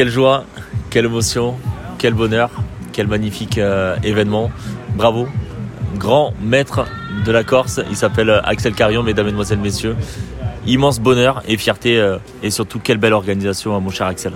Quelle joie, quelle émotion, quel bonheur, quel magnifique euh, événement. Bravo, grand maître de la Corse. Il s'appelle Axel Carion, mesdames, mesdemoiselles, messieurs. Immense bonheur et fierté euh, et surtout quelle belle organisation, hein, mon cher Axel.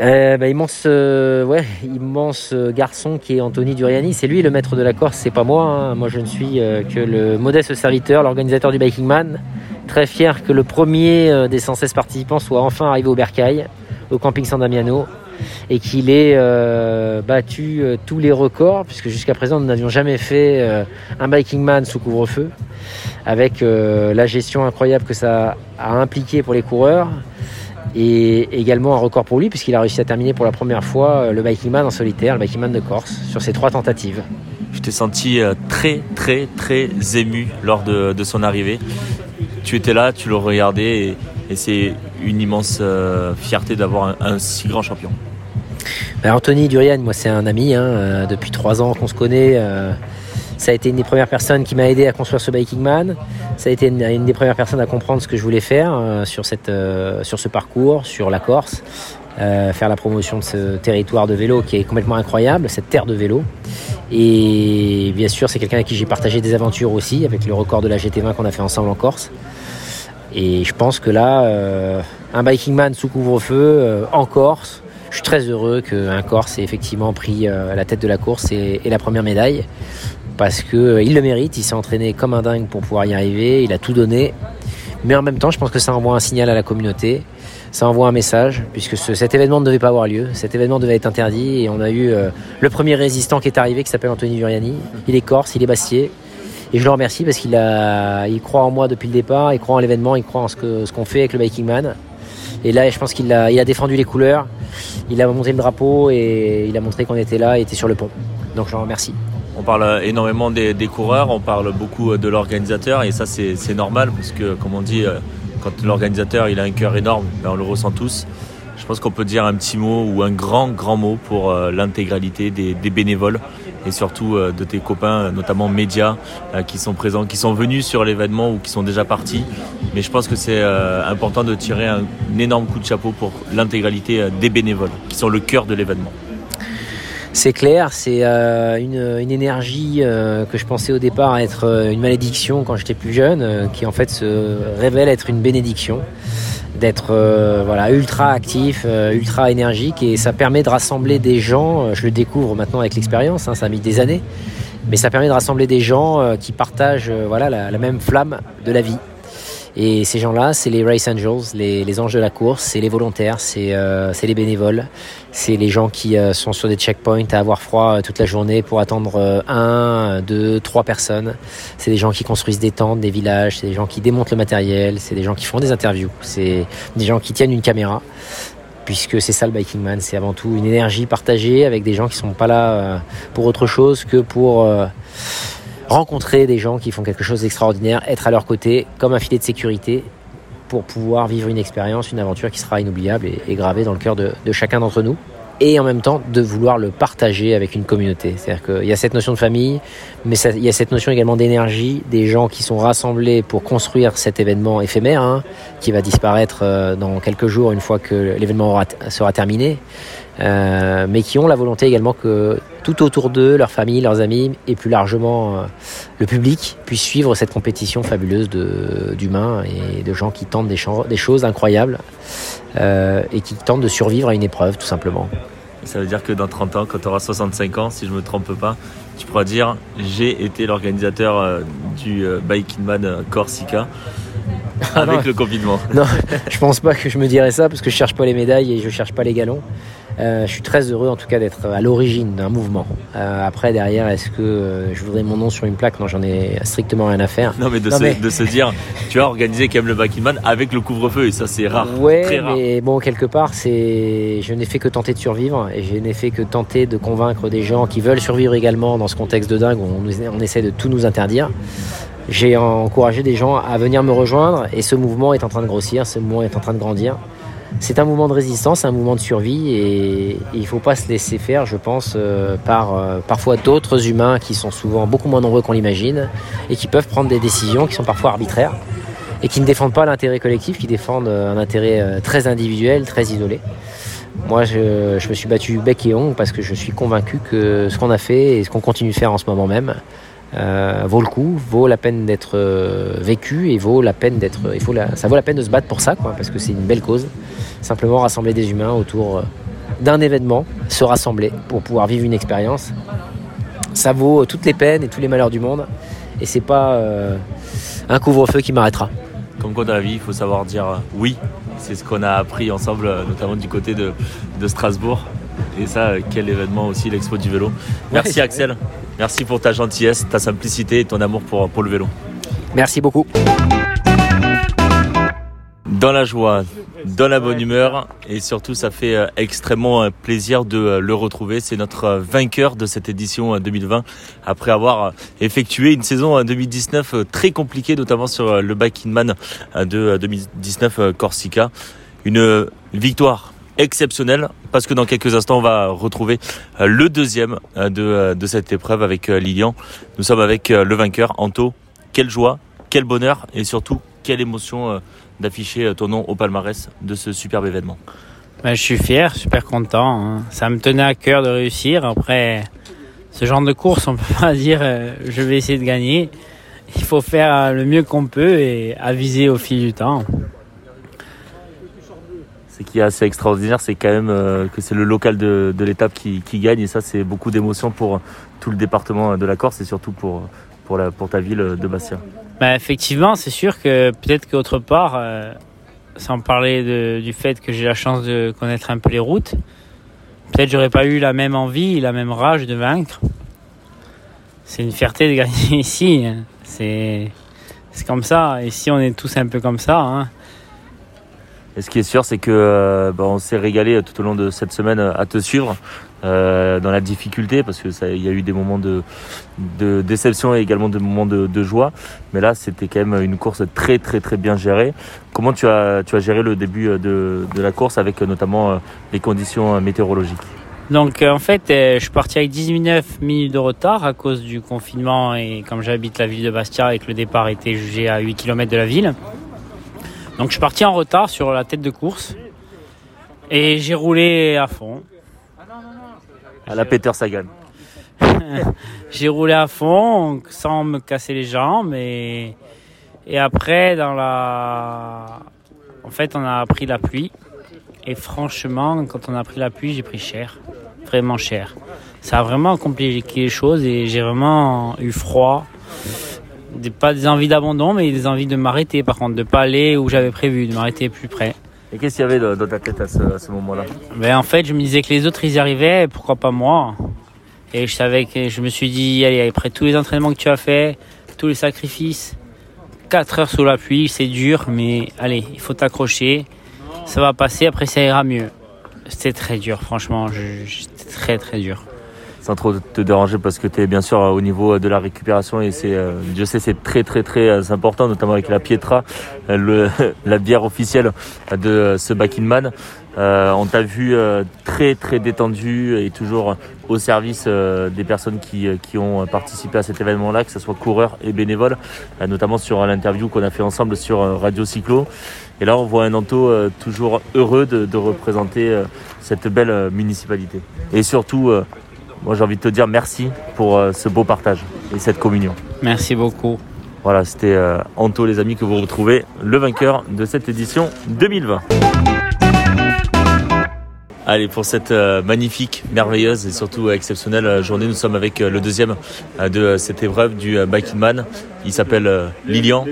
Euh, bah, immense, euh, garçon qui est Anthony Duriani. C'est lui le maître de la Corse, c'est pas moi. hein. Moi, je ne suis euh, que le modeste serviteur, l'organisateur du Biking Man. Très fier que le premier euh, des 116 participants soit enfin arrivé au Bercail, au camping San Damiano, et qu'il ait euh, battu euh, tous les records, puisque jusqu'à présent, nous n'avions jamais fait un Biking Man sous couvre-feu, avec la gestion incroyable que ça a impliqué pour les coureurs et également un record pour lui puisqu'il a réussi à terminer pour la première fois le Biking Man en solitaire, le Biking Man de Corse, sur ses trois tentatives. Je t'ai senti très très très ému lors de son arrivée. Tu étais là, tu le regardais et, c'est une immense euh, fierté d'avoir un, si grand champion. Ben, Anthony Durian, moi c'est un ami, hein, euh, depuis trois ans qu'on se connaît. euh, ça a été une des premières personnes qui m'a aidé à construire ce Biking Man. Ça a été une, des premières personnes à comprendre ce que je voulais faire sur, sur ce parcours, sur la Corse. faire la promotion de ce territoire de vélo qui est complètement incroyable, cette terre de vélo. Et bien sûr, c'est quelqu'un avec qui j'ai partagé des aventures aussi, avec le record de la GT20 qu'on a fait ensemble en Corse. Et je pense que là, euh, un biking man sous couvre-feu euh, en Corse, je suis très heureux qu'un Corse ait effectivement pris euh, la tête de la course et, la première médaille. Parce qu'il le mérite, il s'est entraîné comme un dingue pour pouvoir y arriver, il a tout donné. Mais en même temps, je pense que ça envoie un signal à la communauté, ça envoie un message, puisque ce- cet événement ne devait pas avoir lieu, cet événement devait être interdit, et on a eu le premier résistant qui est arrivé, qui s'appelle Anthony Duriani. Il est corse, il est bastier, et je le remercie parce qu'il a, il croit en moi depuis le départ, il croit en l'événement, il croit en ce que ce qu'on fait avec le Biking Man. Et là, je pense qu'il a, il a défendu les couleurs, il a monté le drapeau et il a montré qu'on était là et était sur le pont. Donc je le remercie. On parle énormément des, coureurs, on parle beaucoup de l'organisateur et ça c'est normal parce que comme on dit, euh, quand l'organisateur il a un cœur énorme, ben, on le ressent tous. Je pense qu'on peut dire un petit mot ou un grand grand mot pour euh, l'intégralité des bénévoles et surtout euh, de tes copains, euh, notamment médias, euh, qui sont présents, qui sont venus sur l'événement ou qui sont déjà partis. Mais je pense que c'est important de tirer un, énorme coup de chapeau pour l'intégralité des bénévoles, qui sont le cœur de l'événement. C'est clair, c'est une, énergie que je pensais au départ être une malédiction quand j'étais plus jeune, qui en fait se révèle être une bénédiction, d'être euh, voilà ultra actif, euh, ultra énergique, et ça permet de rassembler des gens. euh, Je le découvre maintenant avec l'expérience, hein, ça a mis des années, mais ça permet de rassembler des gens qui partagent voilà la même flamme de la vie. Et ces gens-là, c'est les Race Angels, les, les anges de la course, c'est les volontaires, c'est euh, les bénévoles, c'est les gens qui euh, sont sur des checkpoints à avoir froid euh, toute la journée pour attendre euh, un, deux, trois personnes. C'est des gens qui construisent des tentes, des villages, c'est des gens qui démontent le matériel, c'est des gens qui font des interviews, c'est des gens qui tiennent une caméra. Puisque c'est ça le Biking Man, c'est avant tout une énergie partagée avec des gens qui sont pas là euh, pour autre chose que pour euh, rencontrer des gens qui font quelque chose d'extraordinaire, être à leur côté comme un filet de sécurité pour pouvoir vivre une expérience, une aventure qui sera inoubliable et, gravée dans le cœur de, chacun d'entre nous. Et en même temps de vouloir le partager avec une communauté. C'est-à-dire qu'il y a cette notion de famille, mais il y a cette notion également d'énergie, des gens qui sont rassemblés pour construire cet événement éphémère, hein, qui va disparaître euh, dans quelques jours une fois que l'événement sera terminé, euh, mais qui ont la volonté également que tout autour d'eux, leurs familles, leurs amis et plus largement euh, le public puisse suivre cette compétition fabuleuse d'humains et de gens qui tentent des, cho- des choses incroyables euh, et qui tentent de survivre à une épreuve tout simplement. Ça veut dire que dans 30 ans, quand tu auras 65 ans, si je me trompe pas, tu pourras dire j'ai été l'organisateur du Biking Man euh, Corsica Ah avec non. le confinement. Non, je pense pas que je me dirais ça parce que je cherche pas les médailles et je cherche pas les galons. Euh, je suis très heureux en tout cas d'être à l'origine d'un mouvement. Euh, après derrière, est-ce que euh, je voudrais mon nom sur une plaque? Non, j'en ai strictement rien à faire. Non mais de, Non, se, mais- de se dire tu as organisé quand même le Man avec le couvre-feu et ça c'est rare, Ouais, très rare. mais bon, quelque part, c'est, je n'ai fait que tenter de survivre et je n'ai fait que tenter de convaincre des gens qui veulent survivre également dans ce contexte de dingue où on essaie de tout nous interdire. J'ai encouragé des gens à venir me rejoindre et ce mouvement est en train de grossir, ce mouvement est en train de grandir. C'est un mouvement de résistance, un mouvement de survie et il ne faut pas se laisser faire, je pense, euh, par euh, parfois d'autres humains qui sont souvent beaucoup moins nombreux qu'on l'imagine et qui peuvent prendre des décisions qui sont parfois arbitraires. et qui ne défendent pas l'intérêt collectif, qui défendent un intérêt très individuel, très isolé. Moi, je, me suis battu bec et ongle parce que je suis convaincu que ce qu'on a fait et ce qu'on continue de faire en ce moment même euh, vaut le coup, vaut la peine d'être euh, vécu et vaut la peine d'être. Il faut ça vaut la peine de se battre pour ça, parce que c'est une belle cause. Simplement rassembler des humains autour euh, d'un événement, se rassembler pour pouvoir vivre une expérience. Ça vaut toutes les peines et tous les malheurs du monde. Et c'est pas un couvre-feu qui m'arrêtera. Comme quoi dans la vie, il faut savoir dire oui c'est ce qu'on a appris ensemble, euh, notamment du côté de, Strasbourg. Et ça, euh, quel événement aussi, l'expo du vélo. Merci Axel. Merci pour ta gentillesse, ta simplicité et ton amour pour, pour le vélo. Merci beaucoup dans la joie, dans la bonne humeur et surtout ça fait euh, extrêmement euh, plaisir de euh, le retrouver. C'est notre vainqueur de cette édition 2020 après avoir effectué une saison 2019 très compliquée notamment sur le Bike Man de 2019 Corsica. Une victoire exceptionnelle parce que dans quelques instants on va retrouver le deuxième de, de cette épreuve avec Lilian. Nous sommes avec le vainqueur Anto. Quelle joie, quel bonheur et surtout quelle émotion d'afficher euh, ton nom au palmarès de ce superbe événement ben, Je suis fier, super content. Hein. Ça me tenait à cœur de réussir. Après, ce genre de course, on peut pas dire euh, je vais essayer de gagner. Il faut faire le mieux qu'on peut et aviser au fil du temps. Ce qui est assez extraordinaire, c'est quand même euh, que c'est le local de, l'étape qui, gagne et ça, c'est beaucoup d'émotion pour tout le département de la Corse et surtout pour, pour, la, pour ta ville de Bastia. Bah, effectivement, c'est sûr que peut-être qu'autre part, euh, sans parler du fait que j'ai la chance de connaître un peu les routes, peut-être j'aurais pas eu la même envie, la même rage de vaincre. C'est une fierté de gagner ici. Hein. C'est comme ça. Ici, on est tous un peu comme ça. Hein. Et ce qui est sûr, c'est que euh, bah, on s'est régalé tout au long de cette semaine à te suivre. Euh, dans la difficulté parce que il y a eu des moments de, déception et également des moments de, joie. Mais là, c'était quand même une course très très très bien gérée. Comment tu as, tu as géré le début de, de la course avec notamment euh, les conditions météorologiques? Donc en fait, je suis parti avec 19 minutes de retard à cause du confinement et comme j'habite la ville de Bastia et que le départ était jugé à 8 km de la ville. Donc je suis parti en retard sur la tête de course. Et j'ai roulé à fond. À la Peter Sagan. j'ai roulé à fond sans me casser les jambes. Et, et après dans la en fait on a pris la pluie. Et franchement quand on a pris la pluie j'ai pris cher. Vraiment cher. Ça a vraiment compliqué les choses et j'ai vraiment eu froid pas des envies d'abandon, mais des envies de m'arrêter par contre, de pas aller où j'avais prévu, de m'arrêter plus près. Et qu'est-ce qu'il y avait dans ta tête à ce, moment-là? Ben, En fait, je me disais que les autres ils y arrivaient, pourquoi pas moi? Et je savais que je me suis dit, allez, après tous les entraînements que tu as fait, tous les sacrifices, 4 heures sous la pluie, c'est dur, mais allez, il faut t'accrocher, ça va passer, après ça ira mieux. C'était très dur, franchement, c'était très très dur sans trop te déranger parce que tu es bien sûr au niveau de la récupération et c'est euh, je sais c'est très très très euh, important notamment avec la Pietra euh, le, la bière officielle de ce back man on t'a vu très très détendu et toujours au service des personnes qui, qui, ont participé à cet événement là que ce soit coureurs et bénévoles notamment sur l'interview qu'on a fait ensemble sur Radio Cyclo. Et là on voit un Anto toujours heureux de représenter cette belle municipalité. Et surtout moi j'ai envie de te dire merci pour euh, ce beau partage et cette communion. Merci beaucoup. Voilà, c'était euh, Anto les amis que vous retrouvez, le vainqueur de cette édition 2020. Allez, pour cette euh, magnifique, merveilleuse et surtout exceptionnelle journée, nous sommes avec le deuxième de cette épreuve du Biking Man. Il s'appelle Lilian,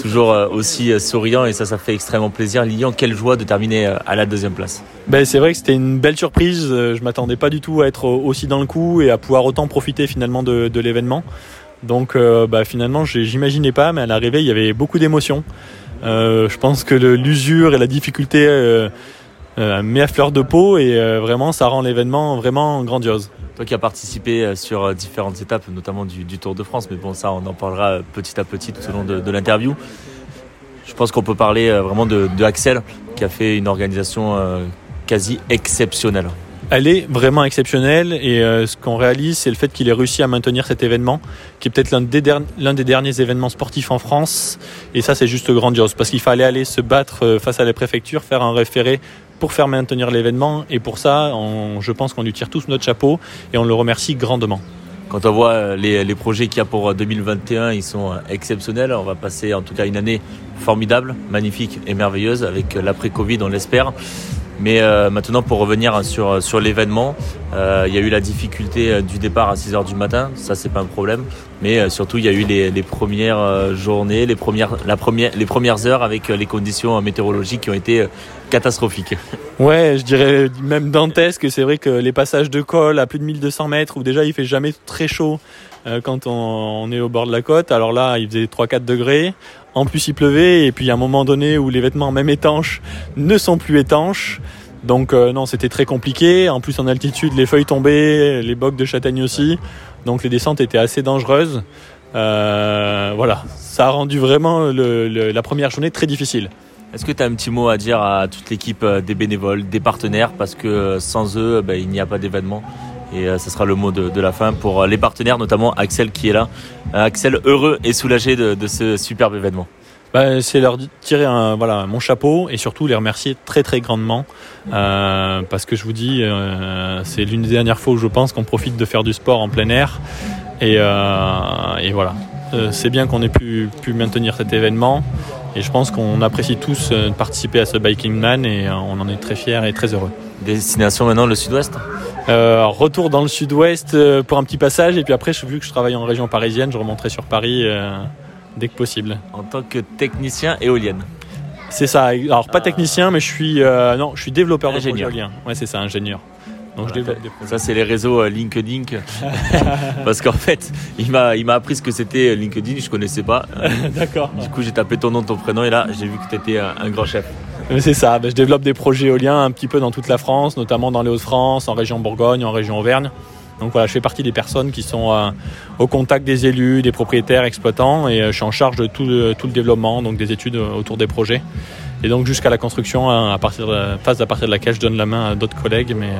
toujours aussi souriant et ça, ça fait extrêmement plaisir. Lilian, quelle joie de terminer à la deuxième place. Ben, c'est vrai que c'était une belle surprise. Je m'attendais pas du tout à être aussi dans le coup et à pouvoir autant profiter finalement de, l'événement. Donc euh, bah, finalement, j'imaginais pas, mais à l'arrivée, il y avait beaucoup d'émotions. Euh, je pense que l'usure et la difficulté euh, met à fleur de peau et vraiment, ça rend l'événement vraiment grandiose. Toi qui as participé sur différentes étapes, notamment du, Tour de France, mais bon, ça, on en parlera petit à petit tout au long de, l'interview. Je pense qu'on peut parler vraiment de, de, Axel, qui a fait une organisation quasi exceptionnel. Elle est vraiment exceptionnelle et euh, ce qu'on réalise, c'est le fait qu'il ait réussi à maintenir cet événement, qui est peut-être l'un des, derniers événements sportifs en France. Et ça, c'est juste grandiose parce qu'il fallait aller se battre euh, face à la préfecture, faire un référé pour faire maintenir l'événement. Et pour ça, je pense qu'on lui tire tous notre chapeau et on le remercie grandement. Quand on voit euh, les, les projets qu'il y a pour 2021, ils sont exceptionnels. On va passer en tout cas une année formidable, magnifique et merveilleuse avec l'après-Covid, on l'espère. Mais euh, maintenant, pour revenir sur, sur l'événement, euh, il y a eu la difficulté euh, du départ à 6h du matin, ça c'est pas un problème. Mais surtout, il y a eu les, les premières journées, les premières, la première, les premières heures avec les conditions météorologiques qui ont été catastrophiques. Ouais, je dirais même dantesque. C'est vrai que les passages de col à plus de 1200 mètres, où déjà il fait jamais très chaud quand on, on est au bord de la côte, alors là il faisait 3-4 degrés. En plus, il pleuvait et puis a un moment donné où les vêtements, même étanches, ne sont plus étanches. Donc euh, non, c'était très compliqué. En plus, en altitude, les feuilles tombaient, les bocs de châtaigne aussi. Donc les descentes étaient assez dangereuses. Euh, voilà, ça a rendu vraiment la première journée très difficile. Est-ce que tu as un petit mot à dire à toute l'équipe euh, des bénévoles, des partenaires? Parce que sans eux, ben, il n'y a pas d'événement. Et ce sera le mot de, la fin pour les partenaires, notamment Axel qui est là. Axel, heureux et soulagé de ce superbe événement. Bah, c'est leur tirer mon chapeau et surtout les remercier très très grandement euh, parce que je vous dis, euh, c'est l'une des dernières fois où je pense qu'on profite de faire du sport en plein air et, euh, et voilà. c'est bien qu'on ait pu, pu, maintenir cet événement et je pense qu'on apprécie tous de participer à ce Biking Man et on en est très fiers et très heureux. Destination maintenant le sud-ouest Retour dans le sud-ouest pour un petit passage et puis après, vu que je travaille en région parisienne, je remonterai sur Paris dès que possible. En tant que technicien éolienne. C'est ça. Alors pas ah. technicien, mais je suis euh, non, je suis développeur de projet éolien. Ouais, c'est ça, ingénieur. Donc je développe des. Ça c'est les réseaux euh, LinkedIn. Parce qu'en fait, il m'a il m'a appris ce que c'était euh, LinkedIn, je connaissais pas. D'accord. Du coup, j'ai tapé ton nom, ton prénom et là, j'ai vu que tu étais un, grand chef. C'est ça, ben, je développe des projets éoliens un petit peu dans toute la France, notamment dans les Hauts-de-France, en région Bourgogne, en région Auvergne. Donc voilà, je fais partie des personnes qui sont euh, au contact des élus, des propriétaires, exploitants, et euh, je suis en charge de tout, le développement, donc des études euh, autour des projets. Et donc jusqu'à la construction, à partir de phase à partir de laquelle je donne la main à d'autres collègues. Mais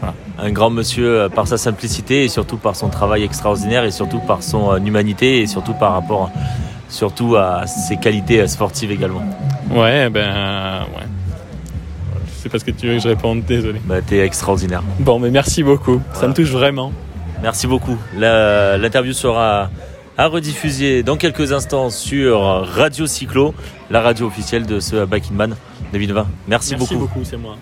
voilà. Un grand monsieur par sa simplicité et surtout par son travail extraordinaire et surtout par son humanité et surtout par rapport surtout à ses qualités sportives également. Ouais, ben ouais c'est parce que tu veux que je réponde, désolé. Bah, t'es extraordinaire. Bon, mais merci beaucoup, ça me touche vraiment. Merci beaucoup. L'interview sera à rediffuser dans quelques instants sur Radio Cyclo, la radio officielle de ce Back in Man 2020. Merci, beaucoup. Merci beaucoup, c'est moi.